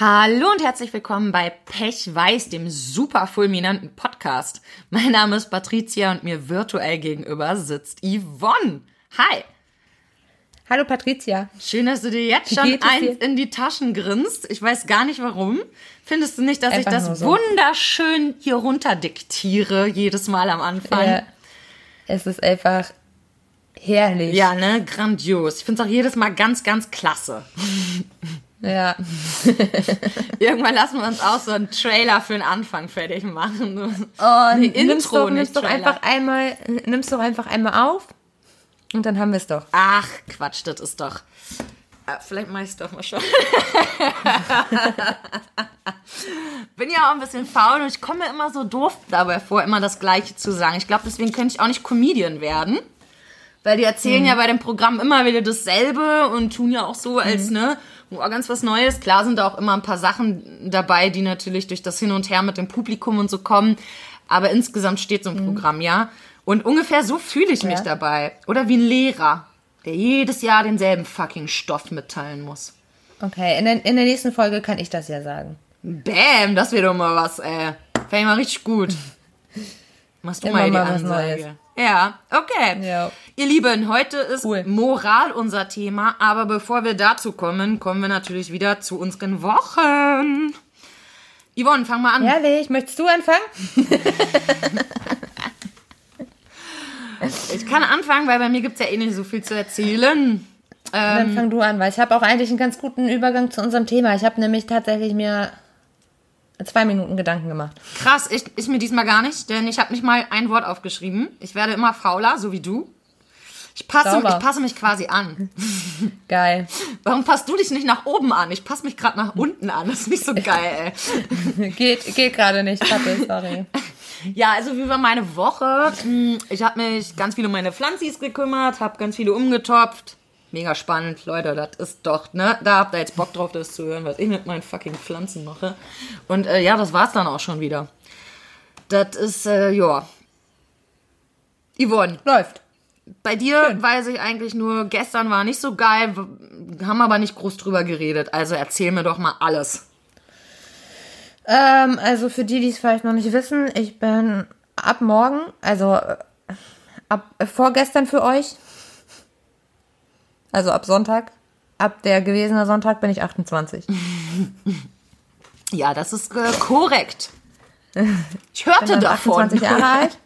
Hallo und herzlich willkommen bei Pech Weiß, dem super fulminanten Podcast. Mein Name ist Patricia und mir virtuell gegenüber sitzt Yvonne. Hi. Hallo Patricia. Schön, dass du dir jetzt schon eins in die Taschen grinst. Ich weiß gar nicht warum. Findest du nicht, dass Einfach ich das so. wunderschön hier runter diktiere jedes Mal am Anfang? Äh, es ist einfach herrlich. Ja, ne? Grandios. Ich finde es auch jedes Mal ganz, ganz klasse. Ja. Irgendwann lassen wir uns auch so einen Trailer für den Anfang fertig machen. Oh, Nee, nimm's Intro, doch, nicht doch Trailer. einfach einmal, nimm's doch einfach einmal auf und dann haben wir es doch. Ach, Quatsch, das ist doch. Äh, Vielleicht mach ich es doch mal schon. Bin ja auch ein bisschen faul und ich komme mir immer so doof dabei vor, immer das Gleiche zu sagen. Ich glaube, deswegen könnte ich auch nicht Comedian werden. Weil die erzählen ja bei dem Programm immer wieder dasselbe und tun ja auch so, als, ne, oh, ganz was Neues. Klar sind da auch immer ein paar Sachen dabei, die natürlich durch das Hin und Her mit dem Publikum und so kommen. Aber insgesamt steht so ein Programm, ja. Und ungefähr so fühle ich mich Ja. dabei. Oder wie ein Lehrer, der jedes Jahr denselben fucking Stoff mitteilen muss. Okay, in der, in der nächsten Folge kann ich das ja sagen. Bäm, das wäre doch mal was, ey. Fände ich mal richtig gut. Machst du Immer mal die mal Ansage. Ja, okay. Ja. Ihr Lieben, heute ist Cool. Moral unser Thema, aber bevor wir dazu kommen, kommen wir natürlich wieder zu unseren Wochen. Yvonne, fang mal an. Herrlich, möchtest du anfangen? Ich kann anfangen, weil bei mir gibt's ja eh nicht so viel zu erzählen. Dann fang du an, weil ich habe auch eigentlich einen ganz guten Übergang zu unserem Thema. Ich habe nämlich tatsächlich mir zwei Minuten Gedanken gemacht. Krass, ich, ich mir diesmal gar nicht, denn ich habe nicht mal ein Wort aufgeschrieben. Ich werde immer fauler, so wie du. Ich passe, ich passe mich quasi an. Geil. Warum passt du dich nicht nach oben an? Ich passe mich gerade nach unten an. Das ist nicht so geil, ey. geht geht gerade nicht, Pappe, sorry. Ja, also wie war meine Woche? Hm, Ich habe mich ganz viel um meine Pflanzis gekümmert, habe ganz viele umgetopft. Mega spannend, Leute, das ist doch, ne? Da habt ihr jetzt Bock drauf, das zu hören, was ich mit meinen fucking Pflanzen mache. Und äh, ja, das war's dann auch schon wieder. Das ist, äh, ja. Yvonne, Läuft. bei dir weiß ich eigentlich nur, gestern war nicht so geil, haben aber nicht groß drüber geredet. Also erzähl mir doch mal alles. Ähm, also für die, die es vielleicht noch nicht wissen, ich bin ab morgen, also äh, ab äh, vorgestern für euch, also ab Sonntag, ab der gewesene Sonntag bin ich 28. Ja, das ist äh, korrekt. Ich hörte bin dann davon. 28 Jahre alt.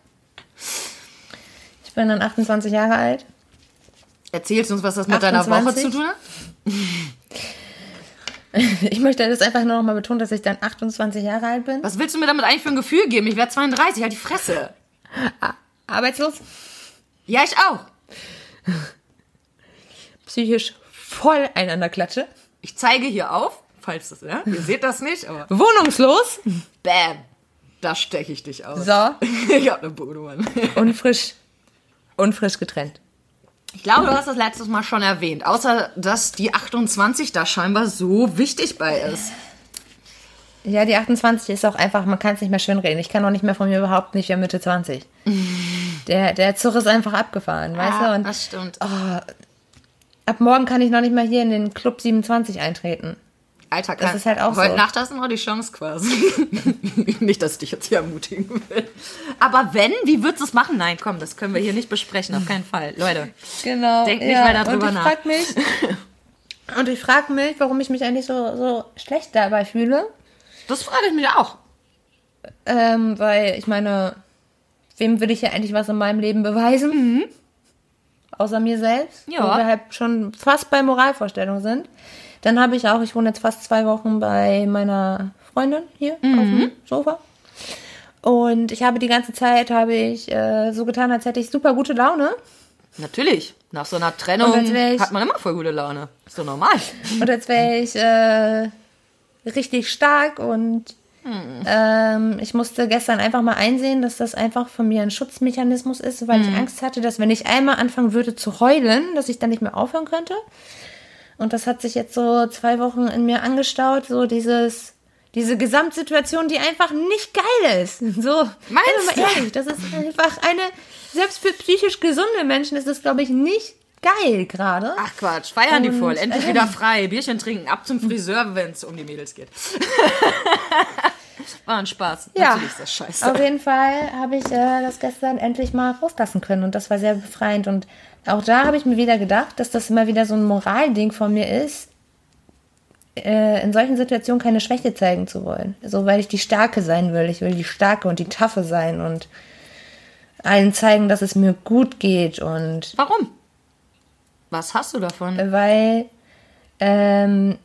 Ich bin dann 28 Jahre alt. Erzählst du uns, was das mit deiner Woche 28? zu tun hat? Ich möchte das einfach nur noch mal betonen, dass ich dann 28 Jahre alt bin. Was willst du mir damit eigentlich für ein Gefühl geben? Ich werde 32, halt die Fresse. Arbeitslos, Ja, ich auch. Psychisch voll einander klatsche. Ich zeige hier auf, falls das, ja, ihr seht das nicht, aber Wohnungslos. bam, da steche ich dich aus. So. Ich hab eine Bude, Mann. Und frisch. Und frisch getrennt. Ich glaube, du hast das letztes Mal schon erwähnt, außer dass die 28 da scheinbar so wichtig bei ist. Ja, die 28 ist auch einfach, man kann es nicht mehr schönreden. Ich kann auch nicht mehr von mir überhaupt nicht mehr Mitte 20. Der, der Zug ist einfach abgefahren, weißt du? Und das stimmt. Ab morgen kann ich noch nicht mal hier in den Club 27 eintreten. Alter, das kann, ist halt auch heute so. Nacht hast du noch die Chance quasi. nicht, dass ich dich jetzt hier ermutigen will. Aber wenn, wie würdest du es machen? Nein, komm, das können wir hier nicht besprechen, auf keinen Fall. Leute, Genau. Denk nicht weiter drüber und ich nach. Mich, und ich frage mich, warum ich mich eigentlich so, so schlecht dabei fühle. das frage ich mich auch. Ähm, weil ich meine, wem will ich ja eigentlich was in meinem Leben beweisen? Außer mir selbst. Ja. Wo wir halt schon fast bei Moralvorstellungen sind. Dann habe ich auch, ich wohne jetzt fast zwei Wochen bei meiner Freundin hier auf dem Sofa. Und ich habe die ganze Zeit, habe ich äh, so getan, als hätte ich super gute Laune. Natürlich. Nach so einer Trennung ich- hat man immer voll gute Laune. Ist doch normal. Und als wäre ich äh, richtig stark und ähm, ich musste gestern einfach mal einsehen, dass das einfach von mir ein Schutzmechanismus ist, weil ich Angst hatte, dass wenn ich einmal anfangen würde zu heulen, dass ich dann nicht mehr aufhören könnte. Und das hat sich jetzt so zwei Wochen in mir angestaut, so dieses, diese Gesamtsituation, die einfach nicht geil ist. So, Meinst mal ehrlich, das ist einfach eine, selbst für psychisch gesunde Menschen ist das, glaube ich, nicht geil gerade. Ach Quatsch, feiern die Und, voll. Endlich ähm, wieder frei. Bierchen trinken, ab zum Friseur, wenn es um die Mädels geht. War ein Spaß. Ja, Natürlich ist das scheiße. auf jeden Fall habe ich äh, das gestern endlich mal rauslassen können und das war sehr befreiend. Und auch da habe ich mir wieder gedacht, dass das immer wieder so ein Moralding von mir ist, äh, in solchen Situationen keine Schwäche zeigen zu wollen. So, weil ich die Starke sein will. Ich will die Starke und die Taffe sein und allen zeigen, dass es mir gut geht und Warum? Was hast du davon? weil, ähm,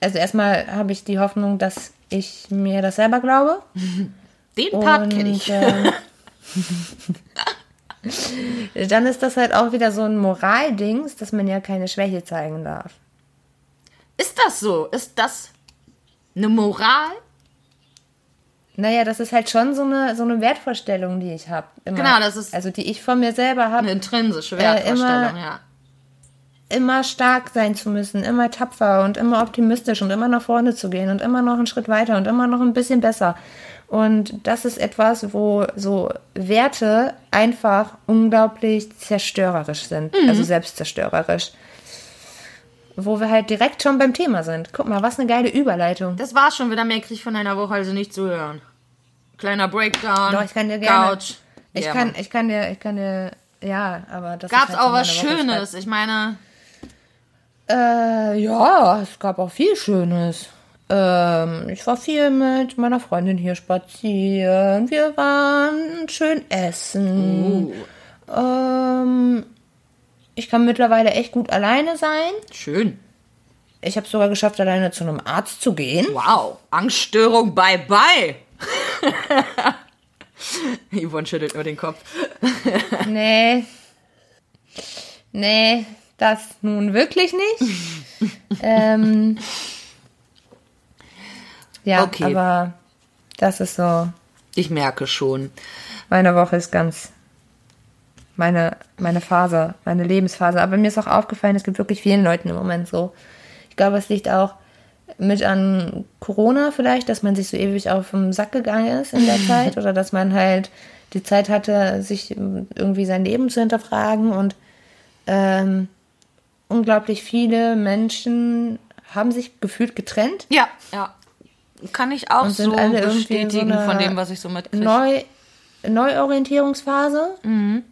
also erstmal habe ich die Hoffnung, dass ich mir das selber glaube. Den Part kenne ich. ähm, dann ist das halt auch wieder so ein Moraldings, dass man ja keine Schwäche zeigen darf. Ist das so? Ist das eine Moral? Naja, das ist halt schon so eine, so eine Wertvorstellung, die ich habe. Genau, das ist- Also die ich von mir selber Eine habe, intrinsische Äh, Wertvorstellung, immer- ja. Immer stark sein zu müssen, immer tapfer und immer optimistisch und immer nach vorne zu gehen und immer noch einen Schritt weiter und immer noch ein bisschen besser. Und das ist etwas, wo so Werte einfach unglaublich zerstörerisch sind, Mhm. also selbstzerstörerisch. Wo wir halt direkt schon beim Thema sind. Guck mal, was eine geile Überleitung. Das war's schon wieder. Mehr krieg ich von einer Woche also nicht zu hören. Kleiner Breakdown. Doch, ich kann dir gerne. Couch. Ich Ja, kann, ich kann dir, ich kann dir, ja, aber das Gab's ist halt auch was. Schönes? Ich meine, Äh, ja, es gab auch viel Schönes. Ähm, ich war viel mit meiner Freundin hier spazieren. Wir waren schön essen. Ähm, ich kann mittlerweile echt gut alleine sein. schön. Ich habe sogar geschafft, alleine zu einem Arzt zu gehen. Wow. Angststörung, bye bye. Yvonne schüttelt nur den Kopf. Nee. Nee, das nun wirklich nicht. ähm, ja, Okay. aber das ist so. Ich merke schon. Meine Woche ist ganz meine, meine Phase, meine Lebensphase. Aber mir ist auch aufgefallen, es gibt wirklich vielen Leuten im Moment so. Ich glaube, es liegt auch mit an Corona vielleicht, dass man sich so ewig auf den Sack gegangen ist in der Zeit oder dass man halt die Zeit hatte, sich irgendwie sein Leben zu hinterfragen und ähm, unglaublich viele Menschen haben sich gefühlt getrennt. Ja, ja. Kann ich auch so bestätigen so von dem, was ich so mitkriege. Neu, Neuorientierungsphase. Mhm.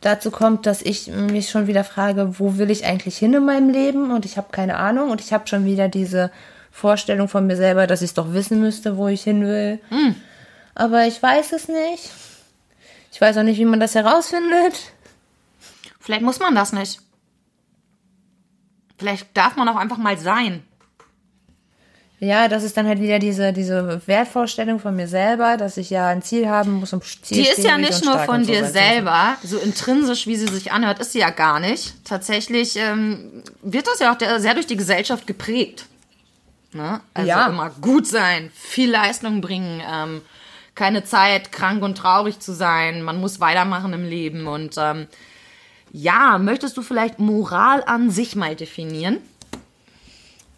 Dazu kommt, dass ich mich schon wieder frage, wo will ich eigentlich hin in meinem Leben? Und ich habe keine Ahnung. Und ich habe schon wieder diese Vorstellung von mir selber, dass ich es doch wissen müsste, wo ich hin will. Mhm. Aber ich weiß es nicht. Ich weiß auch nicht, wie man das herausfindet. Vielleicht muss man das nicht. Vielleicht darf man auch einfach mal sein. Ja, das ist dann halt wieder diese, diese Wertvorstellung von mir selber, dass ich ja ein Ziel haben muss und Ziel Die ist ja nicht nur von so dir selber, so intrinsisch, wie sie sich anhört, ist sie ja gar nicht. Tatsächlich ähm, wird das ja auch der, sehr durch die Gesellschaft geprägt. Ne? Also Ja. immer gut sein, viel Leistung bringen, ähm, keine Zeit, krank und traurig zu sein, man muss weitermachen im Leben. Und ähm, ja, möchtest du vielleicht Moral an sich mal definieren?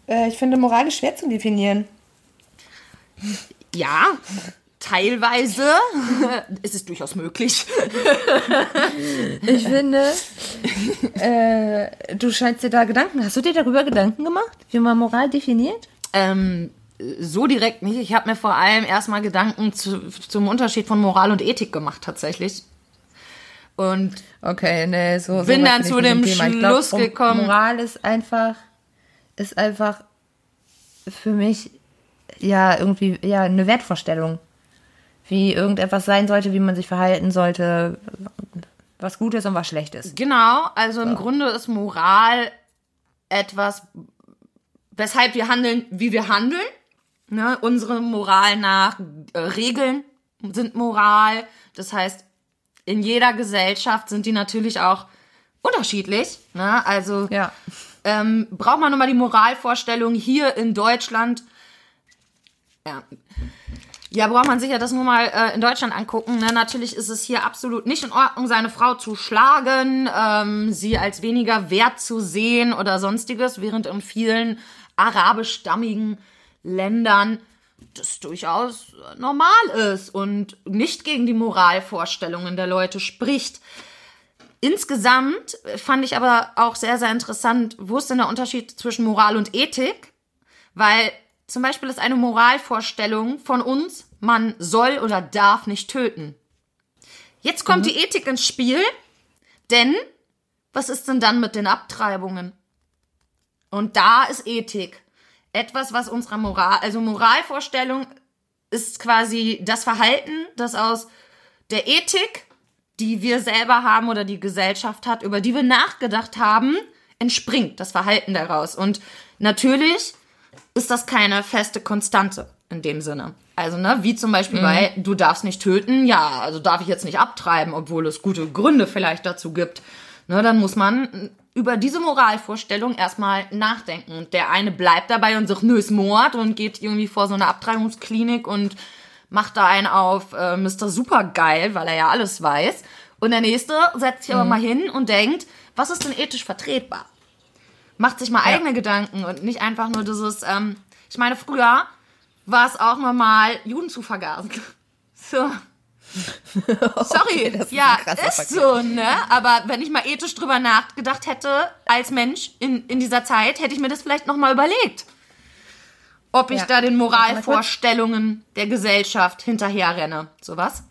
Äh, ich finde Moral ist schwer zu definieren. Ja, teilweise ist es durchaus möglich. Ich finde, äh, du scheinst dir da Gedanken. Hast du dir darüber Gedanken gemacht, wie man Moral definiert? Ähm, so direkt nicht. Ich habe mir vor allem erstmal Gedanken zu, zum Unterschied von Moral und Ethik gemacht, tatsächlich. Und Okay, nee, so. so Bin dann zu dem Thema. Schluss Mo- gekommen- Moral ist einfach, ist einfach für mich ja irgendwie ja eine Wertvorstellung, wie irgendetwas sein sollte, wie man sich verhalten sollte, was gut ist und was schlecht ist. genau, also im Grunde ist Moral etwas, weshalb wir handeln, wie wir handeln. Ne? Unsere Moral nach äh, Regeln sind Moral. Das heißt, in jeder Gesellschaft sind die natürlich auch unterschiedlich. Ne? Also Ja. ähm, braucht man nochmal die Moralvorstellung hier in Deutschland. Ja. Ja, braucht man sich ja das nur mal äh, in Deutschland angucken. Ne? Natürlich ist es hier absolut nicht in Ordnung, seine Frau zu schlagen, ähm, sie als weniger wert zu sehen oder sonstiges, während in vielen arabischstammigen Ländern das durchaus normal ist und nicht gegen die Moralvorstellungen der Leute spricht. Insgesamt fand ich aber auch sehr, sehr interessant, wo ist denn der Unterschied zwischen Moral und Ethik? Weil zum Beispiel ist eine Moralvorstellung von uns, man soll oder darf nicht töten. Jetzt kommt mhm. die Ethik ins Spiel, denn was ist denn dann mit den Abtreibungen? Und da ist Ethik etwas, was unserer Moral, also Moralvorstellung ist quasi das Verhalten, das aus der Ethik, die wir selber haben oder die Gesellschaft hat, über die wir nachgedacht haben, entspringt, das Verhalten daraus. Und natürlich ist das keine feste Konstante in dem Sinne. Also, ne, wie zum Beispiel mhm. bei, du darfst nicht töten, ja, also darf ich jetzt nicht abtreiben, obwohl es gute Gründe vielleicht dazu gibt. Ne, dann muss man über diese Moralvorstellung erstmal nachdenken. Und der eine bleibt dabei und sagt, nö, ist Mord und geht irgendwie vor so eine Abtreibungsklinik und macht da einen auf äh, Mr. Supergeil, weil er ja alles weiß. Und der nächste setzt sich mhm. aber mal hin und denkt, was ist denn ethisch vertretbar? Macht sich mal ja. eigene Gedanken und nicht einfach nur dieses, ähm, ich meine, früher war es auch normal, Juden zu vergasen. So. Sorry, okay, ja, ist, ist so, ne? Aber wenn ich mal ethisch drüber nachgedacht hätte, als Mensch in, in dieser Zeit, hätte ich mir das vielleicht nochmal überlegt. Ob ich ja. da den Moralvorstellungen der Gesellschaft hinterherrenne. Sowas.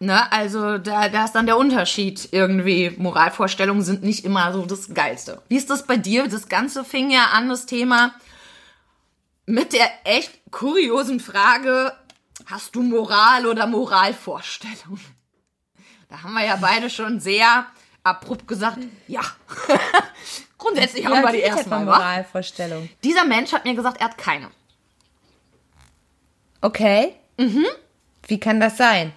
Ne, also da, da ist dann der Unterschied irgendwie. Moralvorstellungen sind nicht immer so das Geilste. Wie ist das bei dir? Das Ganze fing ja an, das Thema, mit der echt kuriosen Frage, Hast du Moral oder Moralvorstellung? Da haben wir ja beide schon sehr abrupt gesagt, ja. Grundsätzlich haben wir die erstmal Moralvorstellung. Dieser Mensch hat mir gesagt, er hat keine. Okay. Mhm. Wie kann das sein?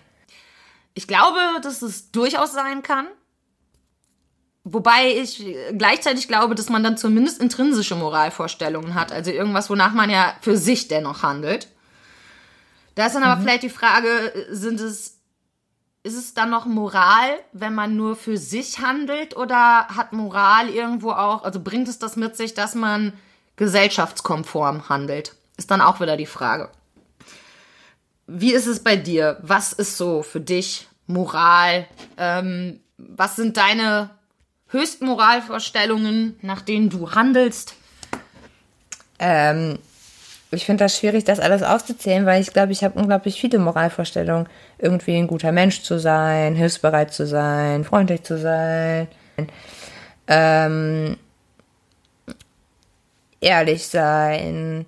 Ich glaube, dass es durchaus sein kann. Wobei ich gleichzeitig glaube, dass man dann zumindest intrinsische Moralvorstellungen hat. Also irgendwas, wonach man ja für sich dennoch handelt. Da ist dann aber mhm. vielleicht die Frage, sind es, ist es dann noch Moral, wenn man nur für sich handelt oder hat Moral irgendwo auch, also bringt es das mit sich, dass man gesellschaftskonform handelt? Ist dann auch wieder die Frage. Wie ist es bei dir? Was ist so für dich Moral? Ähm, was sind deine höchsten Moralvorstellungen, nach denen du handelst? Ähm, ich finde das schwierig, das alles aufzuzählen, weil ich glaube, ich habe unglaublich viele Moralvorstellungen. Irgendwie ein guter Mensch zu sein, hilfsbereit zu sein, freundlich zu sein, ähm, ehrlich sein,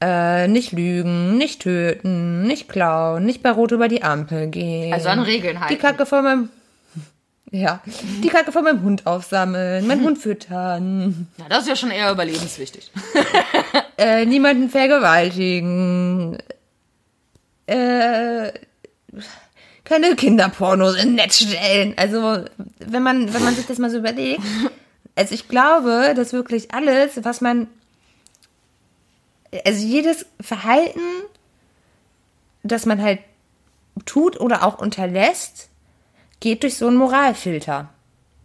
äh, nicht lügen, nicht töten, nicht klauen, nicht bei Rot über die Ampel gehen. Also an Regeln halten. Die Kacke von meinem ja, die Kacke von meinem Hund aufsammeln, meinen Hund füttern. Na, das ist ja schon eher überlebenswichtig. äh, niemanden vergewaltigen. Äh, keine Kinderpornos in Netz stellen. Also, wenn man, wenn man sich das mal so überlegt. Also, ich glaube, dass wirklich alles, was man. Also, jedes Verhalten, das man halt tut oder auch unterlässt, geht durch so einen Moralfilter.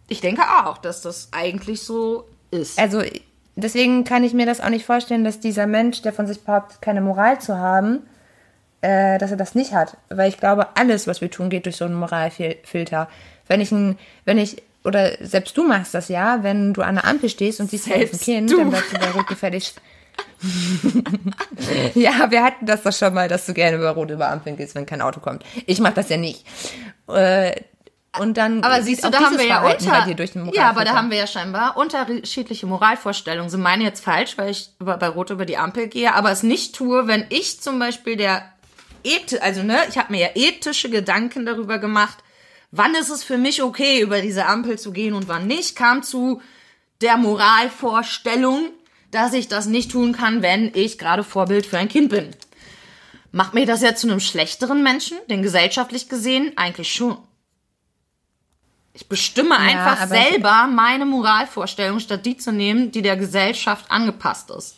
Ich denke auch, dass das eigentlich so ist. Also deswegen kann ich mir das auch nicht vorstellen, dass dieser Mensch, der von sich behauptet, keine Moral zu haben, äh, dass er das nicht hat. Weil ich glaube, alles, was wir tun, geht durch so einen Moralfilter. Wenn ich ein, wenn ich, oder selbst du machst das ja, wenn du an der Ampel stehst und siehst selbst ein Kind, du. dann bleibst du bei Rot gefälligst. ja, wir hatten das doch schon mal, dass du gerne über Rot über Ampeln gehst, wenn kein Auto kommt. Ich mach das ja nicht. Äh, und dann aber siehst du, da haben wir ja unter, ja, aber da haben wir ja scheinbar unterschiedliche Moralvorstellungen. Sind meine jetzt falsch, weil ich bei Rot über die Ampel gehe, aber es nicht tue, wenn ich zum Beispiel der Eth also ne, ich habe mir ja ethische Gedanken darüber gemacht, wann ist es für mich okay, über diese Ampel zu gehen und wann nicht, kam zu der Moralvorstellung, dass ich das nicht tun kann, wenn ich gerade Vorbild für ein Kind bin. Macht mir das jetzt zu einem schlechteren Menschen? Denn gesellschaftlich gesehen eigentlich schon. Ich bestimme ja, einfach selber meine Moralvorstellung, statt die zu nehmen, die der Gesellschaft angepasst ist.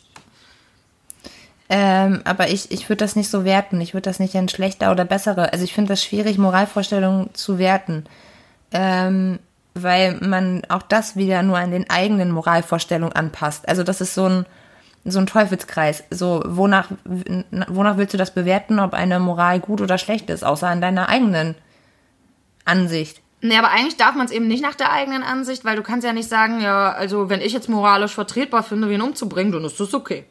Ähm, aber ich, ich würde das nicht so werten. Ich würde das nicht in schlechter oder bessere. Also ich finde das schwierig, Moralvorstellungen zu werten. Ähm, weil man auch das wieder nur an den eigenen Moralvorstellungen anpasst. Also das ist so ein, so ein Teufelskreis. So, wonach, wonach willst du das bewerten, ob eine Moral gut oder schlecht ist, außer an deiner eigenen Ansicht. Nee, aber eigentlich darf man es eben nicht nach der eigenen Ansicht, weil du kannst ja nicht sagen, ja, also wenn ich jetzt moralisch vertretbar finde, wen umzubringen, dann ist das okay.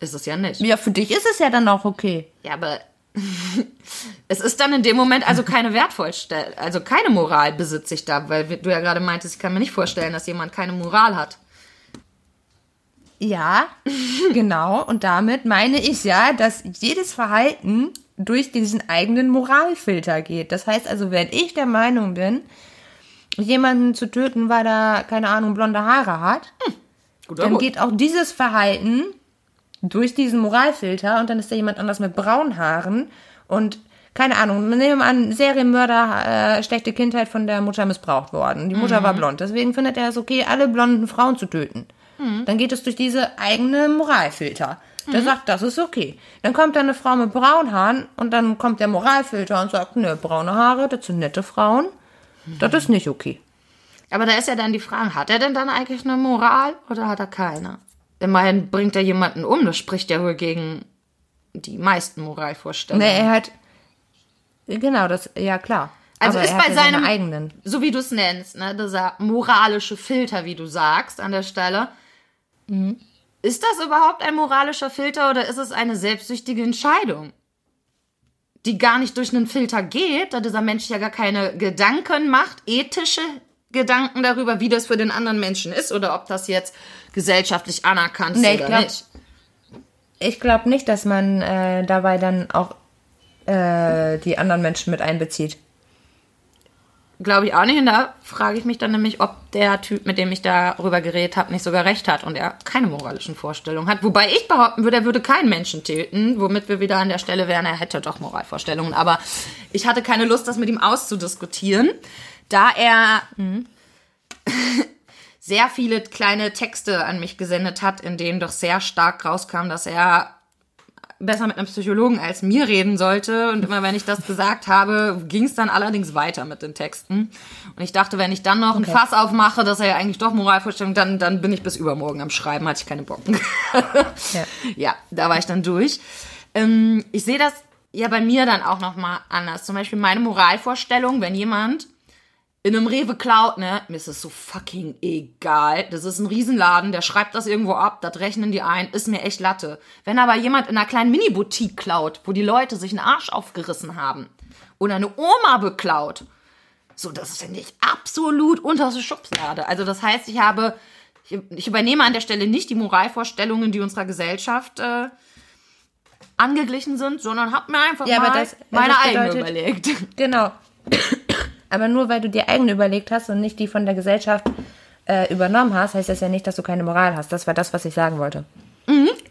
Ist es ja nicht. Ja, für dich ist es ja dann auch okay. Ja, aber es ist dann in dem Moment also keine Wertvollstellung, also keine Moral besitze ich da, weil du ja gerade meintest, ich kann mir nicht vorstellen, dass jemand keine Moral hat. Ja, genau. Und damit meine ich ja, dass jedes Verhalten durch diesen eigenen Moralfilter geht. Das heißt also, wenn ich der Meinung bin, jemanden zu töten, weil er, keine Ahnung, blonde Haare hat, Guter dann geht auch dieses Verhalten durch diesen Moralfilter und dann ist da jemand anders mit braunen Haaren und keine Ahnung, nehmen wir mal an, Serienmörder, äh, schlechte Kindheit von der Mutter missbraucht worden. Die Mutter war blond, deswegen findet er es okay, alle blonden Frauen zu töten. Dann geht es durch diese eigene Moralfilter. Der sagt, das ist okay. Dann kommt da eine Frau mit braunen Haaren und dann kommt der Moralfilter und sagt, ne, braune Haare, das sind nette Frauen. Das ist nicht okay. Aber da ist ja dann die Frage, hat er denn dann eigentlich eine Moral oder hat er keine? Immerhin bringt er jemanden um, das spricht ja wohl gegen die meisten Moralvorstellungen. Ne, er hat. Genau, das, ja klar. Also Aber ist bei ja seine seinem- eigenen. so wie du es nennst, ne, dieser moralische Filter, wie du sagst, an der Stelle. Ist das überhaupt ein moralischer Filter oder ist es eine selbstsüchtige Entscheidung? Die gar nicht durch einen Filter geht, da dieser Mensch ja gar keine Gedanken macht, ethische Gedanken darüber, wie das für den anderen Menschen ist oder ob das jetzt gesellschaftlich anerkannt ist Nee, ich oder glaub- nicht. Ich glaube nicht, dass man äh, dabei dann auch äh, die anderen Menschen mit einbezieht. Glaube ich auch nicht. Und da frage ich mich dann nämlich, ob der Typ, mit dem ich darüber geredet habe, nicht sogar recht hat und er keine moralischen Vorstellungen hat. Wobei ich behaupten würde, er würde keinen Menschen töten, womit wir wieder an der Stelle wären, er hätte doch Moralvorstellungen. Aber ich hatte keine Lust, das mit ihm auszudiskutieren, da er sehr viele kleine Texte an mich gesendet hat, in denen doch sehr stark rauskam, dass er besser mit einem Psychologen als mir reden sollte. Und immer wenn ich das gesagt habe, ging es dann allerdings weiter mit den Texten. Und ich dachte, wenn ich dann noch ein Fass aufmache, dass er ja eigentlich doch Moralvorstellung, dann, dann bin ich bis übermorgen am Schreiben, hatte ich keine Bock. Ja. ja, da war ich dann durch. Ähm, ich sehe das ja bei mir dann auch nochmal anders. Zum Beispiel meine Moralvorstellung, wenn jemand in einem Rewe klaut, ne, mir ist es so fucking egal. Das ist ein Riesenladen, der schreibt das irgendwo ab, das rechnen die ein, ist mir echt Latte. Wenn aber jemand in einer kleinen Mini-Boutique klaut, wo die Leute sich einen Arsch aufgerissen haben, oder eine Oma beklaut, so, das finde ich absolut unterste Schubslade. Also das heißt, ich habe, ich, ich übernehme an der Stelle nicht die Moralvorstellungen, die unserer Gesellschaft äh, angeglichen sind, sondern habe mir einfach Ja, mal das- meine das eigene bedeutet- überlegt. Genau. Aber nur weil du dir eigene überlegt hast und nicht die von der Gesellschaft äh, übernommen hast, heißt das ja nicht, dass du keine Moral hast. Das war das, was ich sagen wollte.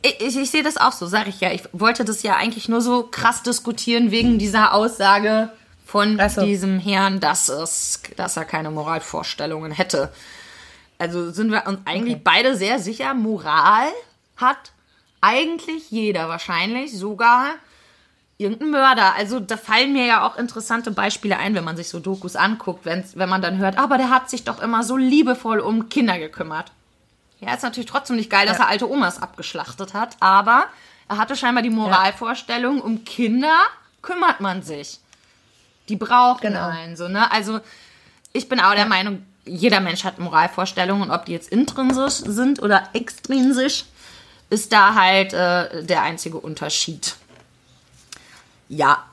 Ich, ich, ich sehe das auch so, sage ich ja. Ich wollte das ja eigentlich nur so krass diskutieren wegen dieser Aussage von so. diesem Herrn, dass, es, dass er keine Moralvorstellungen hätte. Also sind wir uns eigentlich beide sehr sicher, Moral hat eigentlich jeder wahrscheinlich, sogar irgendein Mörder. Also da fallen mir ja auch interessante Beispiele ein, wenn man sich so Dokus anguckt, wenn's, wenn man dann hört, aber der hat sich doch immer so liebevoll um Kinder gekümmert. Ja, ist natürlich trotzdem nicht geil, dass Ja. er alte Omas abgeschlachtet hat, aber er hatte scheinbar die Moralvorstellung, um Kinder kümmert man sich. Die brauchen Genau. einen, so, ne? Also, ich bin auch der Meinung, jeder Mensch hat Moralvorstellungen und ob die jetzt intrinsisch sind oder extrinsisch, ist da halt äh, der einzige Unterschied. Ja.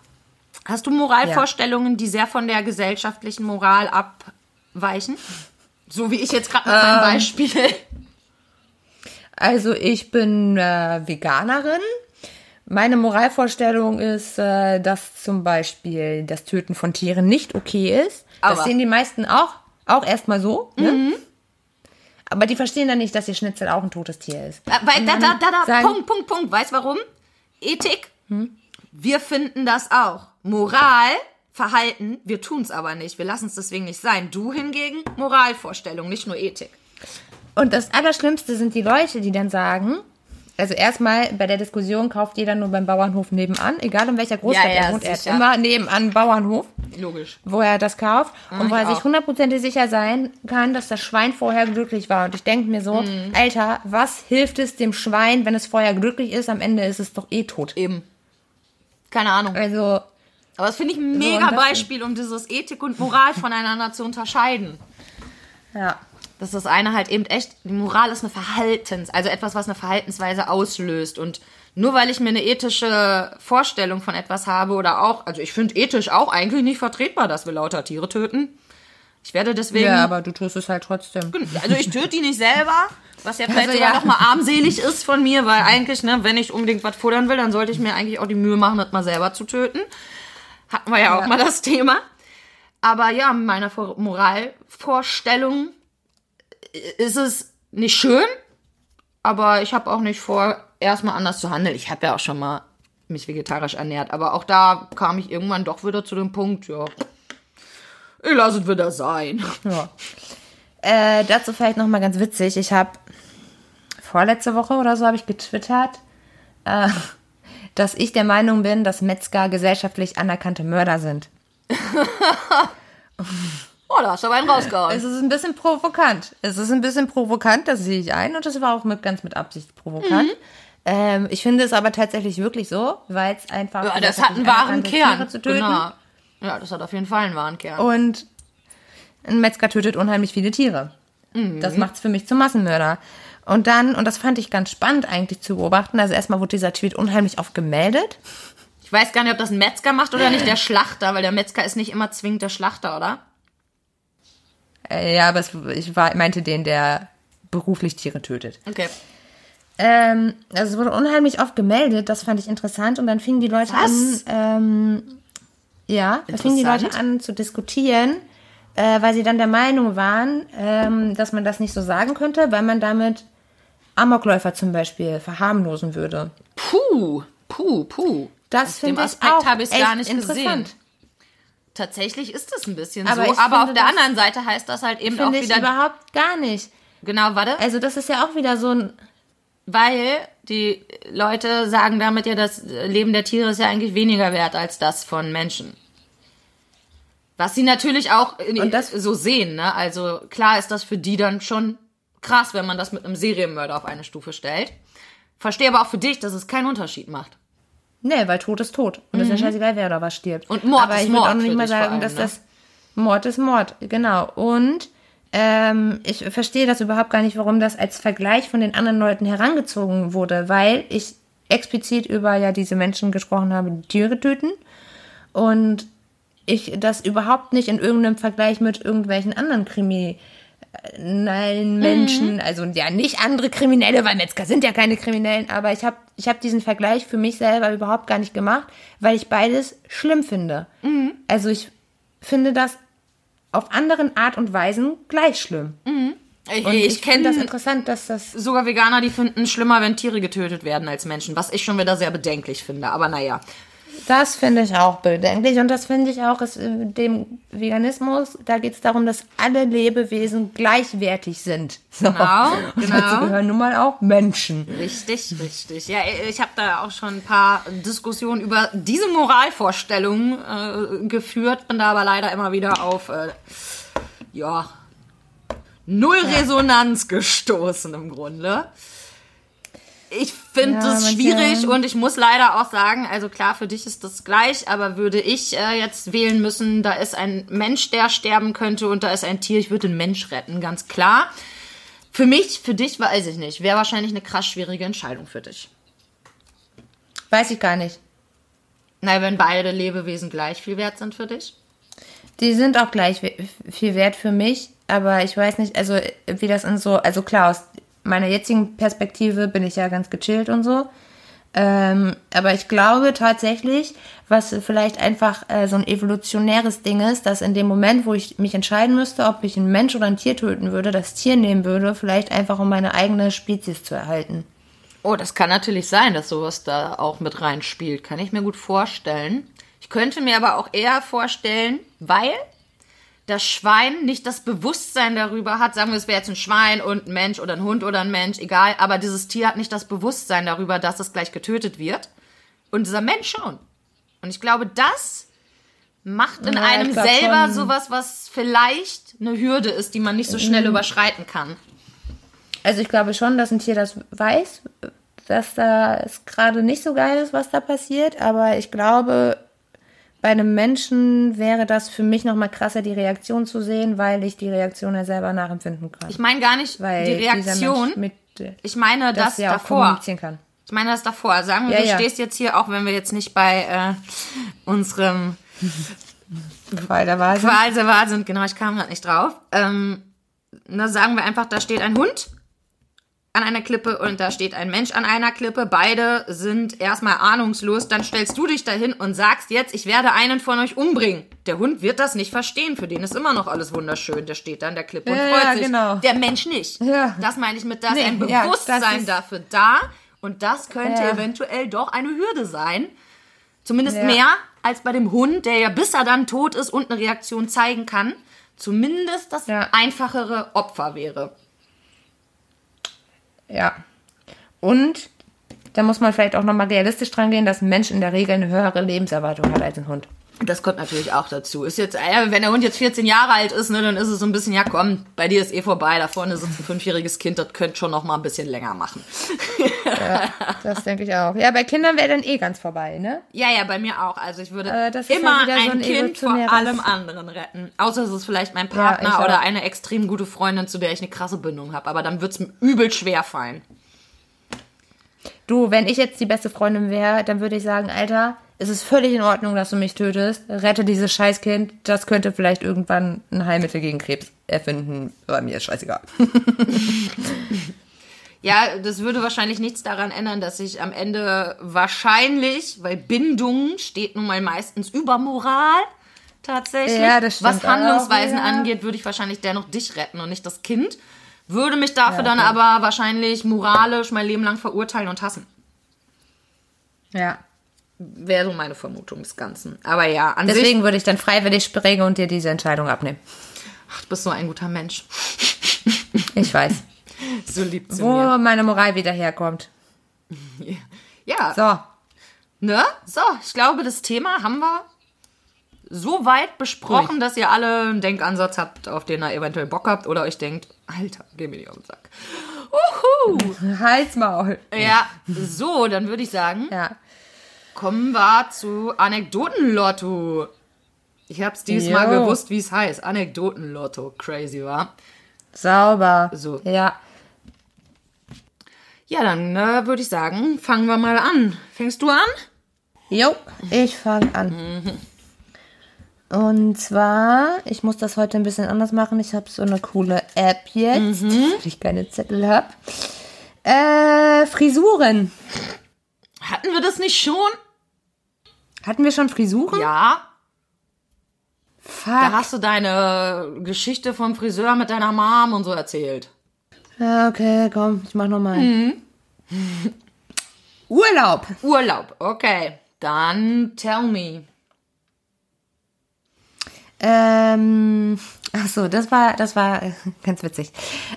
Hast du Moralvorstellungen, die sehr von der gesellschaftlichen Moral abweichen? So wie ich jetzt gerade mit Ähm. meinem Beispiel. Also ich bin äh, Veganerin. Meine Moralvorstellung ist, äh, dass zum Beispiel das Töten von Tieren nicht okay ist. Aber- das sehen die meisten auch, auch erstmal so. Ne? Aber die verstehen dann nicht, dass ihr Schnitzel auch ein totes Tier ist. Äh, Weil da, da, da, da, Punkt, Punkt, Punkt. Weißt warum? Ethik. Wir finden das auch. Moral, Verhalten, wir tun's aber nicht. Wir lassen es deswegen nicht sein. Du hingegen Moralvorstellung, nicht nur Ethik. Und das Allerschlimmste sind die Leute, die dann sagen, also erstmal bei der Diskussion kauft jeder nur beim Bauernhof nebenan, egal in welcher Großstadt Ja, ja, er wohnt, er hat sicher. immer nebenan Bauernhof, Logisch. wo er das kauft und wo er sich hundertprozentig sicher sein kann, dass das Schwein vorher glücklich war. Und ich denke mir so, Mhm. Alter, was hilft es dem Schwein, wenn es vorher glücklich ist? Am Ende ist es doch eh tot. Eben. Keine Ahnung. Also, Aber das finde ich ein mega Beispiel, um dieses Ethik und Moral voneinander zu unterscheiden. Ja. Dass das eine halt eben echt, die Moral ist eine Verhaltens, also etwas, was eine Verhaltensweise auslöst. Und nur weil ich mir eine ethische Vorstellung von etwas habe oder auch, also ich finde ethisch auch eigentlich nicht vertretbar, dass wir lauter Tiere töten. Ich werde deswegen. Ja, aber du tust es halt trotzdem. Also ich töte die nicht selber, was ja vielleicht Also sogar ja. noch mal armselig ist von mir, weil eigentlich, ne, wenn ich unbedingt was futtern will, dann sollte ich mir eigentlich auch die Mühe machen, das mal selber zu töten. Hatten wir ja auch Ja. mal das Thema. Aber ja, meiner Vor- Moralvorstellung ist es nicht schön, aber ich habe auch nicht vor, erstmal anders zu handeln. Ich habe ja auch schon mal mich vegetarisch ernährt, aber auch da kam ich irgendwann doch wieder zu dem Punkt, ja, ich lasse es wieder sein. Ja. Äh, dazu vielleicht noch mal ganz witzig. Ich habe vorletzte Woche oder so habe ich getwittert, äh, dass ich der Meinung bin, dass Metzger gesellschaftlich anerkannte Mörder sind. Oh, da hast du aber einen rausgehauen. Es ist ein bisschen provokant. Es ist ein bisschen provokant, das sehe ich ein und das war auch mit, ganz mit Absicht provokant. Ähm, ich finde es aber tatsächlich wirklich so, weil es einfach. Ja, das hat einen wahren Kern. Zu töten. Genau. Ja, das hat auf jeden Fall einen wahren Kern. Und ein Metzger tötet unheimlich viele Tiere. Das macht es für mich zum Massenmörder. Und dann, und das fand ich ganz spannend eigentlich zu beobachten, also erstmal wurde dieser Tweet unheimlich oft gemeldet. Ich weiß gar nicht, ob das ein Metzger macht oder nicht der Schlachter, weil der Metzger ist nicht immer zwingend der Schlachter, oder? Äh, ja, aber es, ich war, meinte den, der beruflich Tiere tötet. Okay. Ähm, also es wurde unheimlich oft gemeldet, das fand ich interessant. Und dann fingen die Leute Was? an, ähm, ja, da fingen die Leute an zu diskutieren, äh, weil sie dann der Meinung waren, ähm, dass man das nicht so sagen könnte, weil man damit Amokläufer zum Beispiel verharmlosen würde. Puh, puh, puh. Das finde ich Aspekt auch habe ich gar nicht interessant. gesehen. Tatsächlich ist es ein bisschen Aber so, aber auf der anderen Seite heißt das halt eben auch Finde ich wieder. überhaupt gar nicht. Genau, warte. Also das ist ja auch wieder so ein, Weil die Leute sagen damit ja, das Leben der Tiere ist ja eigentlich weniger wert als das von Menschen. Was sie natürlich auch Und das- so sehen, ne? Also klar ist das für die dann schon krass, wenn man das mit einem Serienmörder auf eine Stufe stellt. Verstehe aber auch für dich, dass es keinen Unterschied macht. Nee, weil Tod ist tot. Und es ist ja scheißegal, wer oder was stirbt. Mhm. Und Mord Aber ist ich würde Mord auch noch für nicht mal sagen, allem, dass ne? das Mord ist Mord, genau. Und ähm, ich verstehe das überhaupt gar nicht, warum das als Vergleich von den anderen Leuten herangezogen wurde, weil ich explizit über ja diese Menschen gesprochen habe, die Tiere töten. Und ich das überhaupt nicht in irgendeinem Vergleich mit irgendwelchen anderen Krimi kriminellen Menschen, also ja nicht andere Kriminelle, weil Metzger sind ja keine Kriminellen, aber ich habe ich hab diesen Vergleich für mich selber überhaupt gar nicht gemacht, weil ich beides schlimm finde. Also ich finde das auf anderen Art und Weisen gleich schlimm. Ich, Und ich ich finde kenne das interessant, dass das sogar Veganer, die finden schlimmer, wenn Tiere getötet werden als Menschen, was ich schon wieder sehr bedenklich finde. Aber naja. Das finde ich auch bedenklich und das finde ich auch ist äh, dem Veganismus, da geht es darum, dass alle Lebewesen gleichwertig sind. So. Genau, Und genau. dazu gehören nun mal auch Menschen. Richtig, richtig. Ja, ich habe da auch schon ein paar Diskussionen über diese Moralvorstellungen äh, geführt, bin da aber leider immer wieder auf, äh, ja, null Resonanz gestoßen im Grunde. Ich finde Ja, das schwierig und ich muss leider auch sagen, also klar, für dich ist das gleich, aber würde ich äh, jetzt wählen müssen, da ist ein Mensch, der sterben könnte und da ist ein Tier, ich würde den Mensch retten, ganz klar. Für mich, für dich weiß ich nicht, wäre wahrscheinlich eine krass schwierige Entscheidung für dich. Weiß ich gar nicht. Na, wenn beide Lebewesen gleich viel wert sind für dich? Die sind auch gleich viel wert für mich, aber ich weiß nicht, also wie das in so, also klar, aus meiner jetzigen Perspektive bin ich ja ganz gechillt und so. Ähm, aber ich glaube tatsächlich, was vielleicht einfach äh, so ein evolutionäres Ding ist, dass in dem Moment, wo ich mich entscheiden müsste, ob ich einen Mensch oder ein Tier töten würde, das Tier nehmen würde, vielleicht einfach um meine eigene Spezies zu erhalten. Oh, das kann natürlich sein, dass sowas da auch mit reinspielt. Kann ich mir gut vorstellen. Ich könnte mir aber auch eher vorstellen, weil das Schwein nicht das Bewusstsein darüber hat, sagen wir, es wäre jetzt ein Schwein und ein Mensch oder ein Hund oder ein Mensch, egal, aber dieses Tier hat nicht das Bewusstsein darüber, dass es gleich getötet wird. Und dieser Mensch schon. Und ich glaube, das macht in Ja, einem selber schon. sowas, was vielleicht eine Hürde ist, die man nicht so schnell überschreiten kann. Also ich glaube schon, dass ein Tier das weiß, dass da es gerade nicht so geil ist, was da passiert, aber ich glaube, bei einem Menschen wäre das für mich noch mal krasser, die Reaktion zu sehen, weil ich die Reaktion ja selber nachempfinden kann. Ich meine gar nicht weil die Reaktion. Mit, äh, Ich meine das, das ja davor. Ich meine das davor. Also Sagen wir, Ja, du ja. stehst jetzt hier, auch wenn wir jetzt nicht bei äh, unserem Weil da war sie. Qualsewahl sind, genau, ich kam gerade nicht drauf. Ähm, na, sagen wir einfach, da steht ein Hund an einer Klippe und da steht ein Mensch an einer Klippe. Beide sind erstmal ahnungslos. Dann stellst du dich dahin und sagst jetzt, ich werde einen von euch umbringen. Der Hund wird das nicht verstehen. Für den ist immer noch alles wunderschön. Der steht da an der Klippe und Ja, freut ja, sich. genau. Der Mensch nicht. Ja. Das meine ich mit, da ist Nee, ein Bewusstsein das dafür da. Und das könnte eventuell doch eine Hürde sein. Zumindest mehr als bei dem Hund, der ja bis er dann tot ist und eine Reaktion zeigen kann, zumindest das einfachere Opfer wäre. Ja. Und da muss man vielleicht auch noch mal realistisch dran gehen, dass ein Mensch in der Regel eine höhere Lebenserwartung hat als ein Hund. Das kommt natürlich auch dazu. Ist jetzt, wenn der Hund jetzt 14 Jahre alt ist, ne, dann ist es so ein bisschen, ja komm, bei dir ist eh vorbei, da vorne sitzt ein fünfjähriges Kind, das könnte schon noch mal ein bisschen länger machen. Das denke ich auch. Ja, bei Kindern wäre dann eh ganz vorbei, ne? Ja, ja, bei mir auch. Also ich würde Äh, immer ja wieder so ein ein Kind vor allem anderen retten. Außer es ist vielleicht mein Ja, Partner auch. oder eine extrem gute Freundin, zu der ich eine krasse Bindung habe. Aber dann wird's mir übel schwer fallen. Du, wenn ich jetzt die beste Freundin wäre, dann würde ich sagen, Alter, es ist völlig in Ordnung, dass du mich tötest. Rette dieses Scheißkind. Das könnte vielleicht irgendwann ein Heilmittel gegen Krebs erfinden. Aber mir ist scheißegal. Ja, das würde wahrscheinlich nichts daran ändern, dass ich am Ende wahrscheinlich, weil Bindung steht nun mal meistens über Moral, tatsächlich. Ja, das stimmt Was Handlungsweisen auch, ja. angeht, würde ich wahrscheinlich dennoch dich retten und nicht das Kind. Würde mich dafür Ja, dann okay. aber wahrscheinlich moralisch mein Leben lang verurteilen und hassen. Ja. Wäre so meine Vermutung des Ganzen. Aber ja, an sich, Deswegen würde ich dann freiwillig springen und dir diese Entscheidung abnehmen. ach, du bist so ein guter Mensch. Ich weiß. So lieb zu Wo mir. meine Moral wieder herkommt. Ja, So. ne? So, ich glaube, das Thema haben wir so weit besprochen, dass ihr alle einen Denkansatz habt, auf den ihr eventuell Bock habt oder euch denkt, Alter, geh mir nicht auf den Sack. Uhu. Halsmaul. Ja, so, dann würde ich sagen, Ja. Kommen wir zu Anekdotenlotto. Ich hab's diesmal Jo. gewusst, wie es heißt. Anekdotenlotto. Crazy, war. Sauber. So. Ja. Ja, dann äh, würde ich sagen, fangen wir mal an. Fängst du an? Jo, ich fange an. Und zwar, ich muss das heute ein bisschen anders machen. Ich habe so eine coole App jetzt, weil ich keine Zettel habe. Äh, Frisuren. Hatten wir das nicht schon? Hatten wir schon Frisuren? Ja. Fuck. Da hast du deine Geschichte vom Friseur mit deiner Mom und so erzählt. Ja, okay, komm, ich mach nochmal. Urlaub. Urlaub, okay. Dann tell me. Ähm, ach so, das war, das war ganz witzig.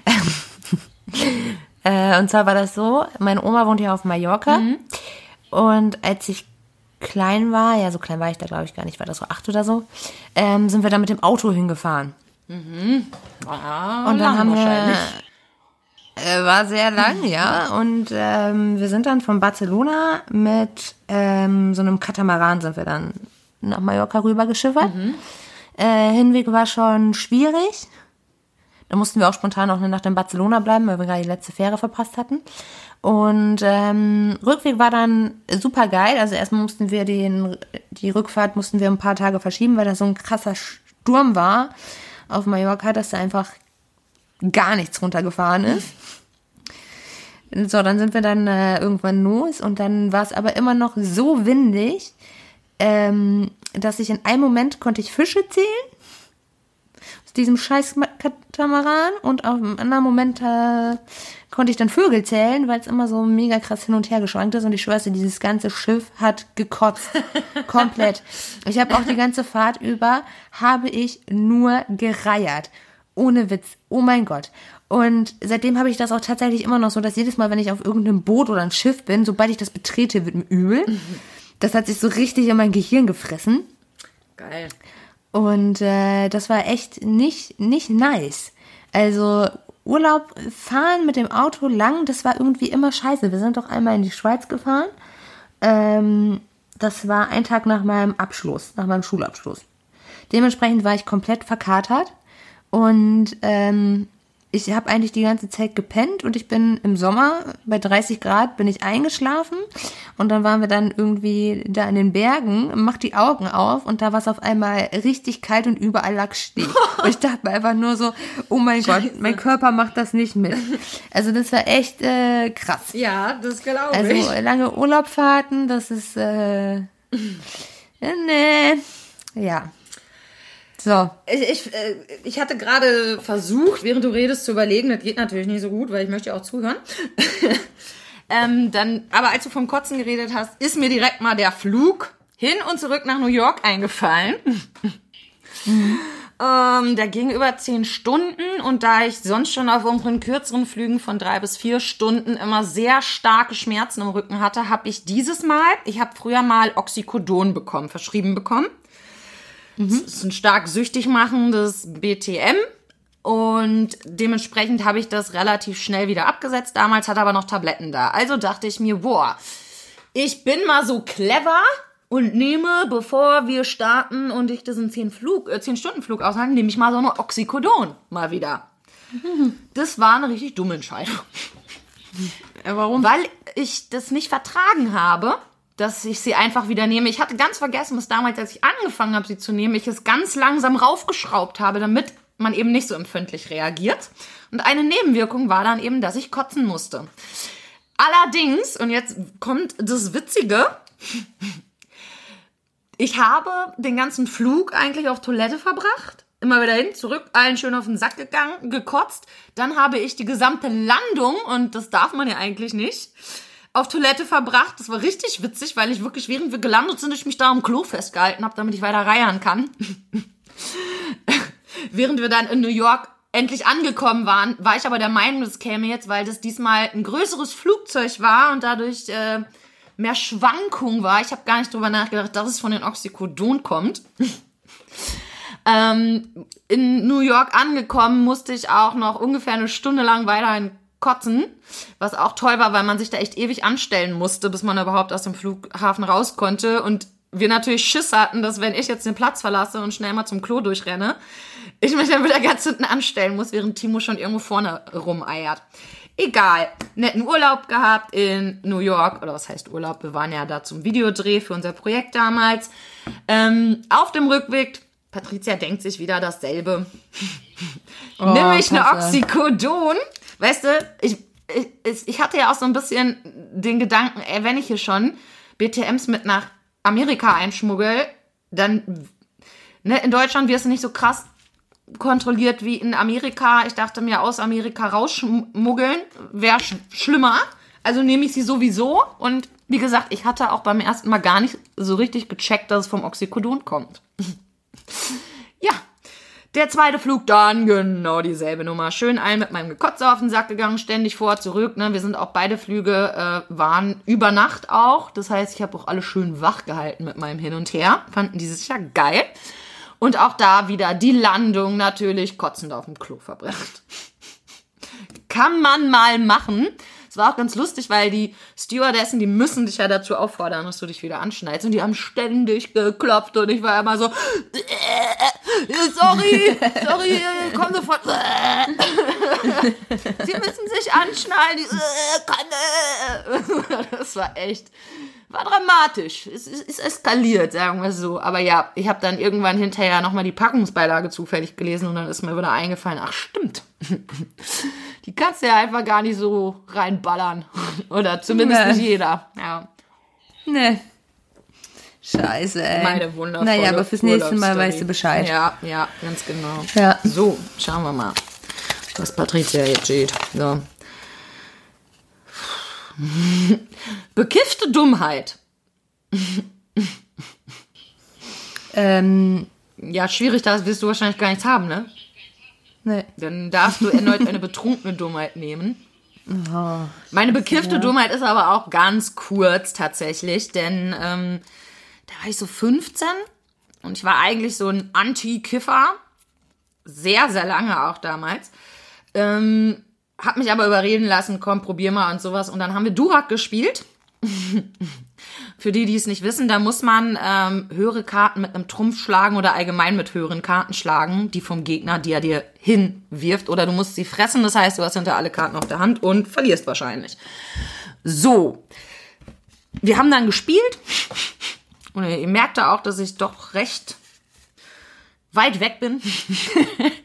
äh, und zwar war das so, meine Oma wohnt ja auf Mallorca. Und als ich klein war, ja, so klein war ich da, glaube ich, gar nicht, war das so acht oder so, ähm, sind wir da mit dem Auto hingefahren. Ah, Und dann lang haben wir, wahrscheinlich. äh, war sehr lang, ja. Und ähm, wir sind dann von Barcelona mit ähm, so einem Katamaran sind wir dann nach Mallorca rüber geschiffert. Äh, Hinweg war schon schwierig. Da mussten wir auch spontan auch eine Nacht in Barcelona bleiben, weil wir gerade die letzte Fähre verpasst hatten. Und ähm, Rückweg war dann super geil. Also erstmal mussten wir den, die Rückfahrt mussten wir ein paar Tage verschieben, weil da so ein krasser Sturm war auf Mallorca, dass da einfach gar nichts runtergefahren ist. So, dann sind wir dann äh, irgendwann los und dann war es aber immer noch so windig, ähm, dass ich in einem Moment konnte ich Fische zählen diesem scheiß Katamaran und auf einem anderen Moment äh, konnte ich dann Vögel zählen, weil es immer so mega krass hin und her geschwankt ist und ich schwör's dir, dieses ganze Schiff hat gekotzt. Komplett. Ich habe auch die ganze Fahrt über, habe ich nur gereiert. Ohne Witz. Oh mein Gott. Und seitdem habe ich das auch tatsächlich immer noch so, dass jedes Mal, wenn ich auf irgendeinem Boot oder ein Schiff bin, sobald ich das betrete, wird mir übel. Das hat sich so richtig in mein Gehirn gefressen. Geil. Und äh, das war echt nicht, nicht nice. Also Urlaub fahren mit dem Auto lang, das war irgendwie immer scheiße. Wir sind doch einmal in die Schweiz gefahren. Ähm, das war ein Tag nach meinem Abschluss, nach meinem Schulabschluss. Dementsprechend war ich komplett verkatert und ähm, ich habe eigentlich die ganze Zeit gepennt und ich bin im Sommer bei 30 Grad bin ich eingeschlafen und dann waren wir dann irgendwie da in den Bergen, mach die Augen auf und da war es auf einmal richtig kalt und überall lag Schnee. und ich dachte mir einfach nur so, oh mein Scheiße. Gott, mein Körper macht das nicht mit. Also das war echt äh, krass. Ja, das glaube also, ich. Also lange Urlaubfahrten, das ist äh, nee, ja. So. Ich, ich, äh, ich hatte gerade versucht, während du redest, zu überlegen. Das geht natürlich nicht so gut, weil ich möchte ja auch zuhören. ähm, dann, aber als du vom Kotzen geredet hast, ist mir direkt mal der Flug hin und zurück nach New York eingefallen. Ähm, der ging über zehn Stunden und da ich sonst schon auf unseren kürzeren Flügen von drei bis vier Stunden immer sehr starke Schmerzen im Rücken hatte, habe ich dieses Mal, ich habe früher mal Oxycodon bekommen, verschrieben bekommen. Mhm. Das ist ein stark süchtig machendes BTM. Und dementsprechend habe ich das relativ schnell wieder abgesetzt. Damals hat aber noch Tabletten da. Also dachte ich mir, boah, ich bin mal so clever und nehme, bevor wir starten und ich diesen 10 Flug, äh, 10 Stunden Flug aushalte, nehme ich mal so eine Oxycodon mal wieder. Das war eine richtig dumme Entscheidung. Warum? Weil ich das nicht vertragen habe dass ich sie einfach wieder nehme. Ich hatte ganz vergessen, dass damals, als ich angefangen habe, sie zu nehmen, ich es ganz langsam raufgeschraubt habe, damit man eben nicht so empfindlich reagiert. Und eine Nebenwirkung war dann eben, dass ich kotzen musste. Allerdings, und jetzt kommt das Witzige, ich habe den ganzen Flug eigentlich auf Toilette verbracht. Immer wieder hin, zurück, allen schön auf den Sack gegangen, gekotzt. Dann habe ich die gesamte Landung, und das darf man ja eigentlich nicht, auf Toilette verbracht. Das war richtig witzig, weil ich wirklich, während wir gelandet sind, ich mich da am Klo festgehalten habe, damit ich weiter reiern kann. während wir dann in New York endlich angekommen waren, war ich aber der Meinung, das käme jetzt, weil das diesmal ein größeres Flugzeug war und dadurch äh, mehr Schwankung war. Ich habe gar nicht drüber nachgedacht, dass es von den Oxycodon kommt. ähm, in New York angekommen, musste ich auch noch ungefähr eine Stunde lang weiter in kotzen, was auch toll war, weil man sich da echt ewig anstellen musste, bis man überhaupt aus dem Flughafen raus konnte und wir natürlich Schiss hatten, dass wenn ich jetzt den Platz verlasse und schnell mal zum Klo durchrenne, ich mich dann wieder ganz hinten anstellen muss, während Timo schon irgendwo vorne rumeiert. Egal, netten Urlaub gehabt in New York, oder was heißt Urlaub? Wir waren ja da zum Videodreh für unser Projekt damals. Ähm, auf dem Rückweg, Patricia denkt sich wieder dasselbe. Oh, Nämlich eine Oxycodon Weißt du, ich, ich, ich hatte ja auch so ein bisschen den Gedanken, ey, wenn ich hier schon BTMs mit nach Amerika einschmuggel, dann, ne, in Deutschland wirst du nicht so krass kontrolliert wie in Amerika. Ich dachte mir, aus Amerika rausschmuggeln wäre sch schlimmer. Also nehme ich sie sowieso. Und wie gesagt, ich hatte auch beim ersten Mal gar nicht so richtig gecheckt, dass es vom Oxycodon kommt. der zweite Flug dann, genau dieselbe Nummer. Schön allen mit meinem Gekotze auf den Sack gegangen, ständig vor, zurück. Ne? Wir sind auch beide Flüge, äh, waren über Nacht auch. Das heißt, ich habe auch alle schön wach gehalten mit meinem Hin und Her. Fanden die sicher geil. Und auch da wieder die Landung natürlich kotzend auf dem Klo verbracht. Kann man mal machen. Es war auch ganz lustig, weil die Stewardessen, die müssen dich ja dazu auffordern, dass du dich wieder anschneidest. Und die haben ständig geklopft und ich war immer so, sorry, sorry, komm sofort. Sie müssen sich anschneiden. Das war echt, war dramatisch. Es ist eskaliert, sagen wir so. Aber ja, ich habe dann irgendwann hinterher nochmal die Packungsbeilage zufällig gelesen und dann ist mir wieder eingefallen, ach stimmt. Die kannst du ja einfach gar nicht so reinballern. Oder zumindest nee. nicht jeder. Ja. Nee. Scheiße, ey. Meine wundervolle Naja, aber fürs nächste Mal weißt du Bescheid. Ja, ja, ganz genau. Ja. So, schauen wir mal, was Patricia jetzt steht. So. Bekiffte Dummheit. ähm, ja, schwierig, das wirst du wahrscheinlich gar nichts haben, ne? Nee. Dann darfst du erneut eine betrunkene Dummheit nehmen. Oh, Meine bekiffte ja. Dummheit ist aber auch ganz kurz tatsächlich, denn ähm, da war ich so 15 und ich war eigentlich so ein Anti-Kiffer. Sehr, sehr lange auch damals. Ähm, hab mich aber überreden lassen, komm, probier mal und sowas. Und dann haben wir Durak gespielt. Für die, die es nicht wissen, da muss man ähm, höhere Karten mit einem Trumpf schlagen oder allgemein mit höheren Karten schlagen, die vom Gegner, die er dir hinwirft. Oder du musst sie fressen, das heißt, du hast hinter alle Karten auf der Hand und verlierst wahrscheinlich. So. Wir haben dann gespielt. Und ihr merkte auch, dass ich doch recht weit weg bin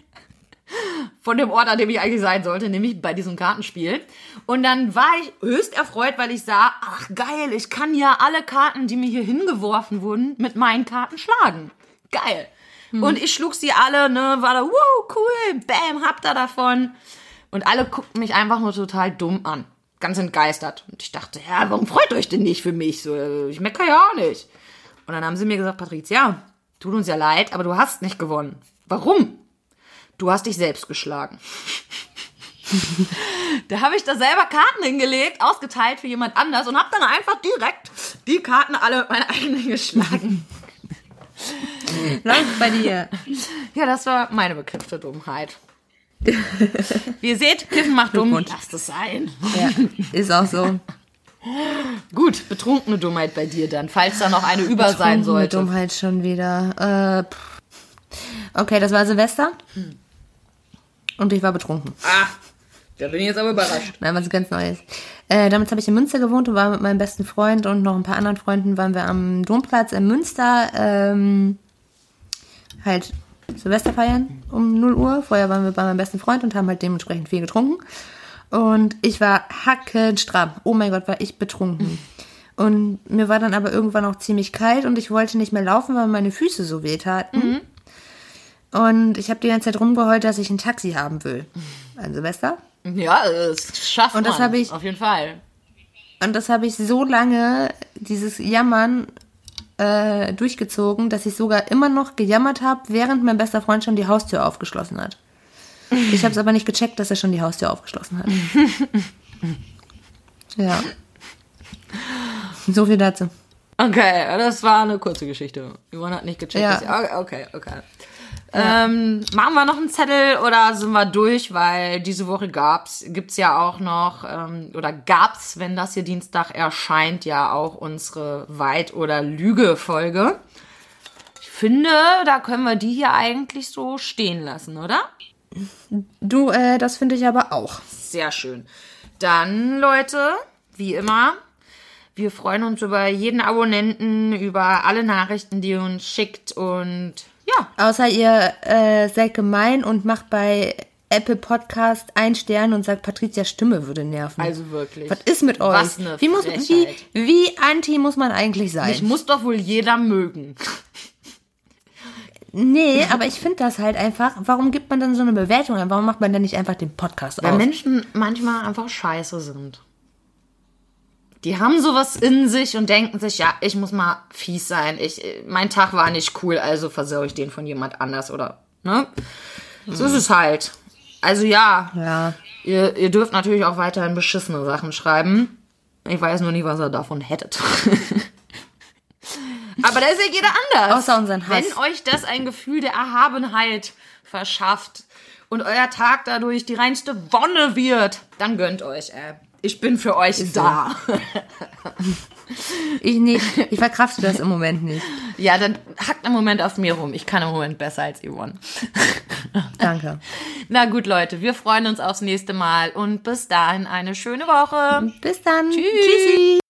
von dem Ort, an dem ich eigentlich sein sollte, nämlich bei diesem Kartenspiel. Und dann war ich höchst erfreut, weil ich sah, ach geil, ich kann ja alle Karten, die mir hier hingeworfen wurden, mit meinen Karten schlagen. Geil. Und ich schlug sie alle, ne, war da, wow, cool, bam, habt ihr davon. Und alle guckten mich einfach nur total dumm an. Ganz entgeistert. Und ich dachte, ja, warum freut euch denn nicht für mich? So, äh, ich meckere ja auch nicht. Und dann haben sie mir gesagt, Patricia, tut uns ja leid, aber du hast nicht gewonnen. Warum? Du hast dich selbst geschlagen. da habe ich da selber Karten hingelegt, ausgeteilt für jemand anders und habe dann einfach direkt die Karten alle mit meinen eigenen geschlagen. Läuft bei dir. Ja, das war meine bekiffte Dummheit. Wie ihr seht, Kiffen macht dumm. Glückwunsch. Lasst es sein. Ja, ist auch so. Gut, betrunkene Dummheit bei dir dann, falls da noch eine über sein Betrunkene sollte. Dummheit schon wieder. Äh, okay, das war Silvester. Und ich war betrunken. Ah, da bin ich jetzt aber überrascht. Nein, was ganz Neues. Äh, damals habe ich in Münster gewohnt und war mit meinem besten Freund und noch ein paar anderen Freunden waren wir am Domplatz in Münster ähm, halt Silvester feiern um 0 Uhr. Vorher waren wir bei meinem besten Freund und haben halt dementsprechend viel getrunken. Und ich war hackenstramm. Oh mein Gott, war ich betrunken. Und mir war dann aber irgendwann auch ziemlich kalt und ich wollte nicht mehr laufen, weil meine Füße so weh taten. Und ich habe die ganze Zeit rumgeheult, dass ich ein Taxi haben will. An Silvester. Ja, das schafft Und das man. habe ich- Auf jeden Fall. Und das habe ich so lange, dieses Jammern, äh, durchgezogen, dass ich sogar immer noch gejammert habe, während mein bester Freund schon die Haustür aufgeschlossen hat. Ich habe es aber nicht gecheckt, dass er schon die Haustür aufgeschlossen hat. ja. So viel dazu. Okay, das war eine kurze Geschichte. Yvonne hat nicht gecheckt. Ja. dass- Okay, okay. Ähm, machen wir noch einen Zettel oder sind wir durch? Weil diese Woche gab's, gibt's ja auch noch, ähm, oder gab's, wenn das hier Dienstag erscheint, ja auch unsere Weit- oder Lüge-Folge. Ich finde, da können wir die hier eigentlich so stehen lassen, oder? Du, äh, das finde ich aber auch. Sehr schön. Dann, Leute, wie immer, wir freuen uns über jeden Abonnenten, über alle Nachrichten, die ihr uns schickt und Außer ihr äh, seid gemein und macht bei Apple Podcast ein Stern und sagt, Patrizias Stimme würde nerven. also wirklich. Was ist mit euch? Was eine wie, muss, wie, wie anti muss man eigentlich sein? Ich muss doch wohl jeder mögen. Nee, aber ich finde das halt einfach. Warum gibt man dann so eine Bewertung an? Warum macht man dann nicht einfach den Podcast Weil aus? Menschen manchmal einfach scheiße sind. Die haben sowas in sich und denken sich, ja, ich muss mal fies sein. Ich, mein Tag war nicht cool, also versau ich den von jemand anders oder, ne? So ist es halt. Also ja, Ja. Ihr, ihr dürft natürlich auch weiterhin beschissene Sachen schreiben. Ich weiß nur nicht, was ihr davon hättet. Aber da ist ja jeder anders. Außer unseren Hass. Wenn euch das ein Gefühl der Erhabenheit verschafft und euer Tag dadurch die reinste Wonne wird, dann gönnt euch, ey. Ich bin für euch da. Ich nicht. Ich verkrafte das im Moment nicht. Ja, dann hackt im Moment auf mir rum. Ich kann im Moment besser als Yvonne. Danke. Na gut, Leute, wir freuen uns aufs nächste Mal und bis dahin eine schöne Woche. Bis dann. Tschüss. Tschüssi.